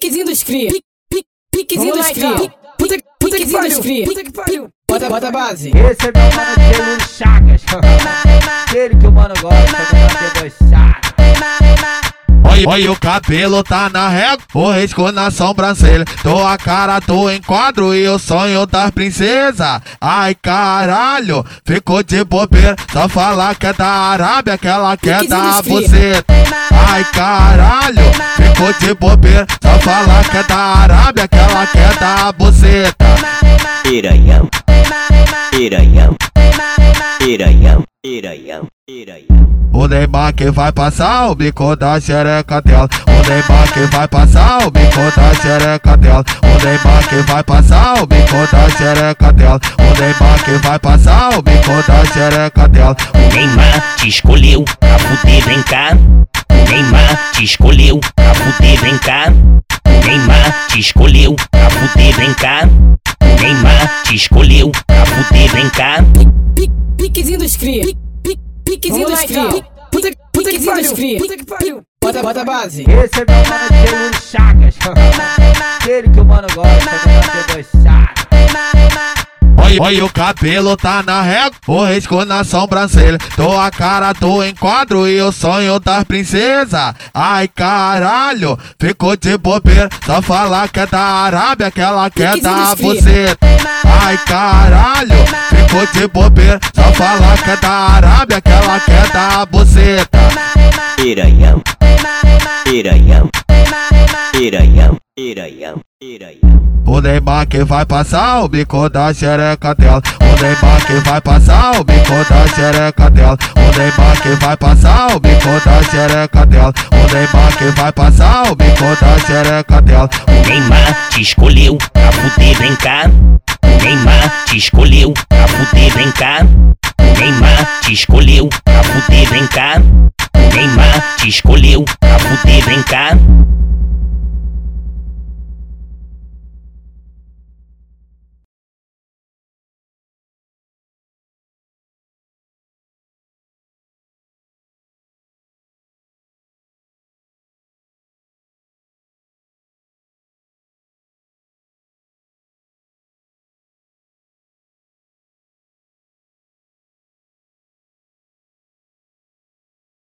Piquezinho dos cria. Piquezinho dos cria. Puta, puta que pariu. Puta que pariu. Bota, bota a base. Esse é meu mano Chagas. Aquele que o mano gosta de bater dois olha o cabelo tá na régua, o risco na sobrancelha. Tô a cara, tô em quadro e o sonho das princesas. Ai caralho, ficou de bobeira. Só falar que é da Arábia, que ela quer dar você. Ai caralho, ficou de bobeira. Só falar que é da Arábia, que ela quer dar você. Piranhão, piranhão, piranhão, piranhão. O Neymar que vai passar o bico da xereca dela. O Neymar que vai passar o bico da xereca dela. O Neymar que vai passar o bico da xereca dela. O Neymar que vai passar o bico da xereca dela. O Neymar te escolheu pra fuder, vem cá. O Neymar te escolheu pra fuder, vem cá. O Neymar te escolheu pra fuder, vem cá. O Neymar te escolheu pra fuder, vem cá. Piquezinho dos cria. Dos cria. Puta, puta que pariu. Puta que pariu. Bota, bota a base. Esse é meu mano Chagas. Aquele que o mano gosta de bater dois Olha, olha o cabelo tá na régua, o risco na sobrancelha. Tô a cara, tô em quadro e o sonho das princesas. Ai caralho, ficou de bobeira. Só falar que é da Arábia, que ela quer dar você. Ai caralho, ficou de bobeira. Só falar que é da Arábia, que ela quer dar você. Piranhão, piranhão, piranhão, piranhão, piranhão. O Neymar que vai passar o bico da xereca dela. O Neymar que vai passar o bico da xereca dela. O Neymar que vai passar o bico da xereca dela. O Neymar que vai passar o bico da xereca dela. O Neymar te escolheu pra cá. O Neymar te escolheu pra fuder, vem cá. Neymar te escolheu pra fuder, vem cá. Neymar te escolheu pra fuder, vem cá.